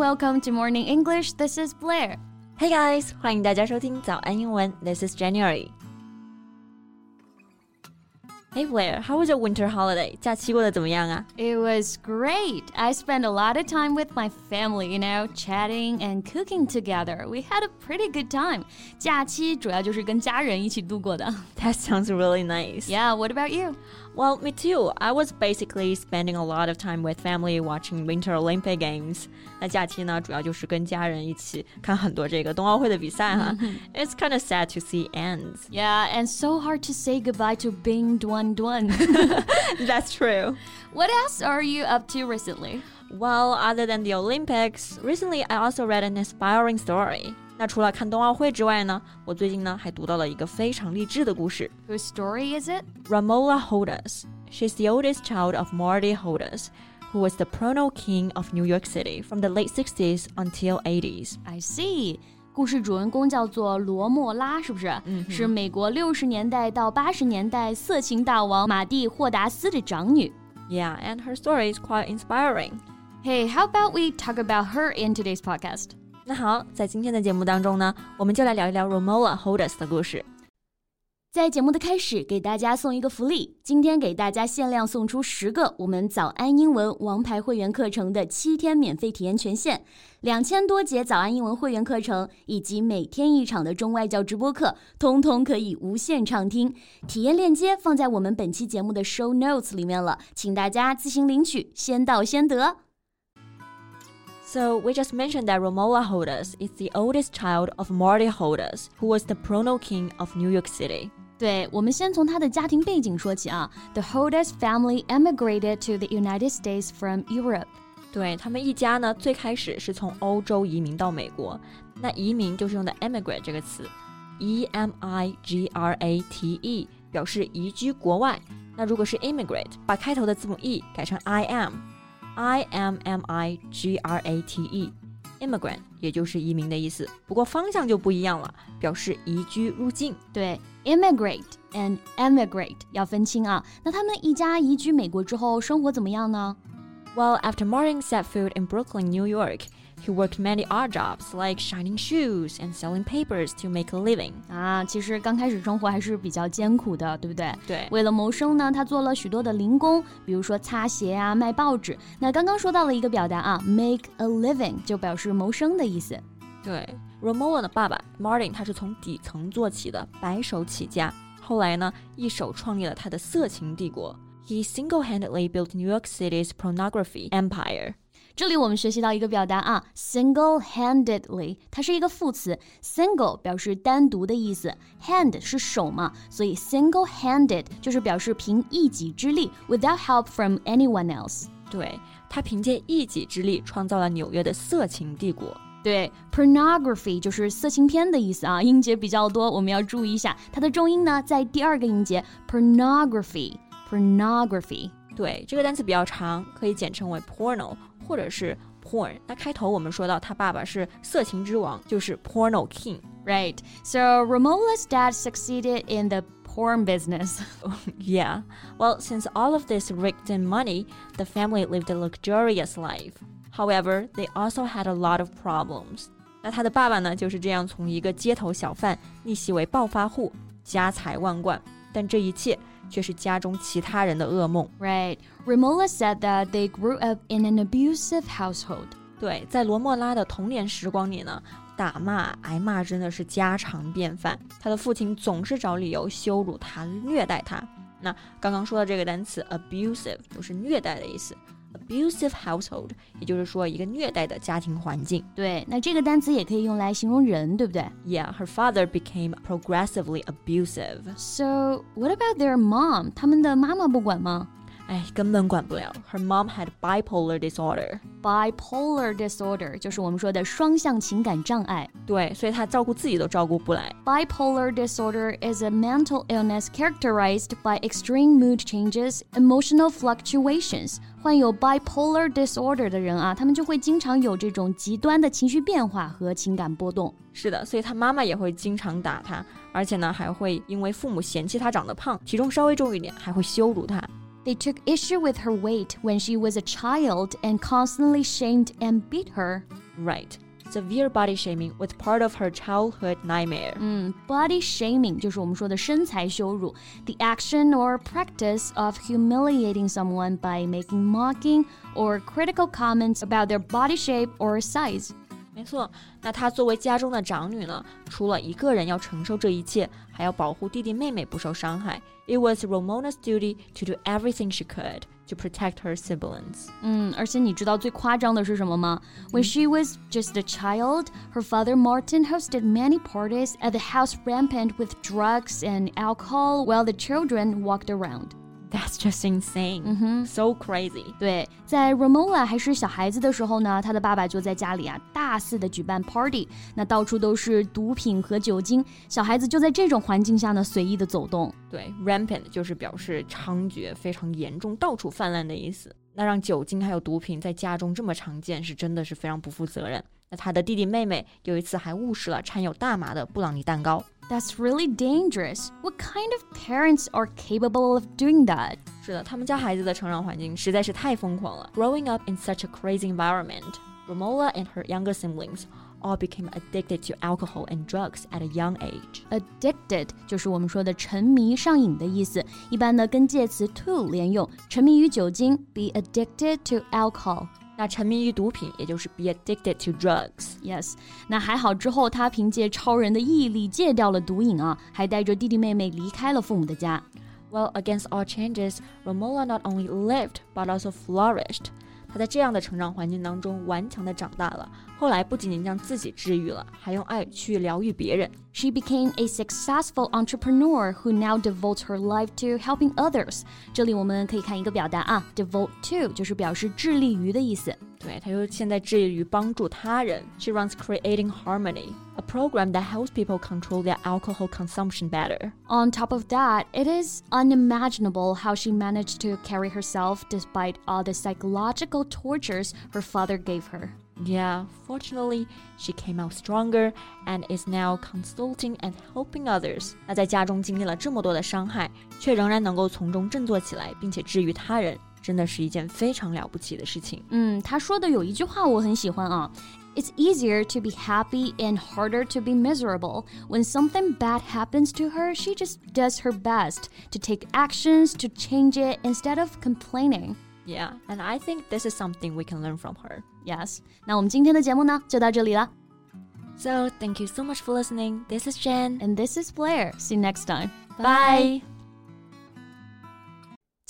welcome to Morning English. This is Blair. Hey guys，欢迎大家收听早安英文。This is January. Hey Blair, how was your winter holiday? 假期过得怎么样啊？ It was great. I spent a lot of time with my family, you know, chatting and cooking together. We had a pretty good time. 假期主要就是跟家人一起度过的。 That sounds really nice. Yeah, what about you? Well, me too. I was basically spending a lot of time with family watching Winter Olympic Games. 那假期呢，主要就是跟家人一起看很多这个冬奥会的比赛哈。It's kind of sad to see ends. Yeah, and so hard to say goodbye to Bing Duan Duan. That's true. what else are you up to recently? Well, other than the Olympics, recently I also read an inspiring story. 那除了看冬奥会之外呢，我最近呢还读到了一个非常励志的故事。Whose story is it? Romola Hodas. She's the oldest child of Marty Hodas, who was the porno king of New York City from the late 60s until 80s. I see. 故事主人公叫做罗莫拉，是不是？嗯，是美国六十年代到八十年代色情大王马蒂·霍达斯的长女。Yeah, and her story is quite inspiring. Hey, how about we talk about her in today's podcast? 那好，在今天的节目当中呢，我们就来聊一聊 Romola Holders 的故事。在节目的开始，给大家送一个福利，今天给大家限量送出十个我们早安英文王牌会员课程的七天免费体验权限，两千多节早安英文会员课程以及每天一场的中外教直播课，通通可以无限畅听。体验链接放在我们本期节目的 show notes 里面了，请大家自行领取，先到先得。So we just mentioned that Romola Hodas is the oldest child of Marty Hodas, who was the porno king of New York City. 对，我们先从他的家庭背景说起啊。The Hodas family emigrated to the United States from Europe. 对他们一家呢，最开始是从欧洲移民到美国。那移民就是用的 emigrate 这个词，e m i g r a t e，表示移居国外。那如果是 immigrate，把开头的字母 e 改成 i m。m，i m m i g r a t e，immigrant 也就是移民的意思。不过方向就不一样了，表示移居入境。对，immigrate and emigrate 要分清啊。那他们一家移居美国之后，生活怎么样呢？ Well, after Martin set foot in Brooklyn, New York, he worked many odd jobs like shining shoes and selling papers to make a living. 啊，其实刚开始生活还是比较艰苦的，对不对？对为了谋生呢，他做了许多的零工，比如说擦鞋啊、卖报纸。那刚刚说到了一个表达啊，make a living 就表示谋生的意思。对，Romola 的爸爸 Martin 他是从底层做起的，白手起家。后来呢，一手创立了他的色情帝国。He single-handedly built New York City's pornography empire. 这里我们学习到一个表达啊，single-handedly，它是一个副词，single 表示单独的意思，hand 是手嘛，所以 single-handed 就是表示凭一己之力，without help from anyone else。对他凭借一己之力创造了纽约的色情帝国。对，pornography 就是色情片的意思啊，音节比较多，我们要注意一下，它的重音呢在第二个音节，pornography，pornography。对，这个单词比较长，可以简称为 porno 或者是 porn。那开头我们说到他爸爸是色情之王，就是 porno king。 Right. So Romola's dad succeeded in the porn business. Yeah. Well, since all of this raked in money, the family lived a luxurious life. However, they also had a lot of problems. 那他的爸爸呢，就是这样从一个街头小贩逆袭为暴发户，家财万贯。但这一切 却是家中其他人的噩梦。Right. Romola said that they grew up in an abusive household. 对，在罗莫拉的童年时光里呢，打骂、挨骂真的是家常便饭。他的父亲总是找理由羞辱他、虐待他。那刚刚说的这个单词 abusive 就是虐待的意思。abusive household，也就是说一个虐待的家庭环境。对，那这个单词也可以用来形容人，对不对 Yeah, her father became progressively abusive. ？So what about their mom？他们的妈妈不管吗 哎，根本管不了。Her mom had bipolar disorder. ？Bipolar disorder 就是我们说的双向情感障碍。对，所以她照顾自己都照顾不来。 Bipolar disorder is a mental illness characterized by extreme mood changes, emotional fluctuations. 患有 bipolar disorder 的人啊，他们就会经常有这种极端的情绪变化和情感波动。是的，所以她妈妈也会经常打她，而且呢，还会因为父母嫌弃她长得胖，体重稍微重一点，还会羞辱她。 They took issue with her weight when she was a child and constantly shamed and beat her. Right. Severe body shaming was part of her childhood nightmare. 嗯，body shaming 就是我们说的身材羞辱，the action or practice of humiliating someone by making mocking or critical comments about their body shape or size. 没错，那她作为家中的长女呢，除了一个人要承受这一切，还要保护弟弟妹妹不受伤害。It was Ramona's duty to do everything she could to protect her siblings. 嗯，而且你知道最夸张的是什么吗？When she was just a child, her father Martin hosted many parties at the house rampant with drugs and alcohol while the children walked around. That's just insane. Mm-hmm. So crazy. 对，在 Romola 还是小孩子的时候呢，他的爸爸就在家里啊大肆的举办 party，那到处都是毒品和酒精，小孩子就在这种环境下呢随意的走动。对，rampant 就是表示猖獗、非常严重、到处泛滥的意思。那让酒精还有毒品在家中这么常见，是真的是非常不负责任。那他的弟弟妹妹有一次还误食了掺有大麻的布朗尼蛋糕。That's really dangerous. What kind of parents are capable of doing that? 是的，他们家孩子的成长环境实在是太疯狂了。Growing up in such a crazy environment, Romola and her younger siblings all became addicted to alcohol and drugs at a young age. Addicted 就是我们说的沉迷、上瘾的意思，一般呢跟介词 to 连用，沉迷于酒精，be addicted to alcohol。 那沉迷于毒品，也就是 be addicted to drugs. Yes，那还好之后，他凭借超人的毅力戒掉了毒瘾啊，还带着弟弟妹妹离开了父母的家。Well, against all changes, Romola not only lived but also flourished. 他在这样的成长环境当中顽强的长大了。后来不仅仅将自己治愈了，还用爱去疗愈别人。She became a successful entrepreneur who now devotes her life to helping others。这里我们可以看一个表达啊，devote to 就是表示致力于的意思。对，他又现在致力于帮助他人。She runs Creating Harmony, a program that helps people control their alcohol consumption better. On top of that, it is unimaginable how she managed to carry herself despite all the psychological tortures her father gave her. Yeah, fortunately, she came out stronger and is now consulting and helping others. 那在家中经历了这么多的伤害，却仍然能够从中振作起来，并且治愈他人。 真的是一件非常了不起的事情。嗯，他说的有一句话我很喜欢啊。It's easier to be happy and harder to be miserable. When something bad happens to her, she just does her best to take actions to change it instead of complaining. Yeah, and I think this is something we can learn from her. Yes. 那我们今天的节目呢，就到这里了。So, thank you so much for listening. This is Jen. And this is Blair. See you next time. Bye.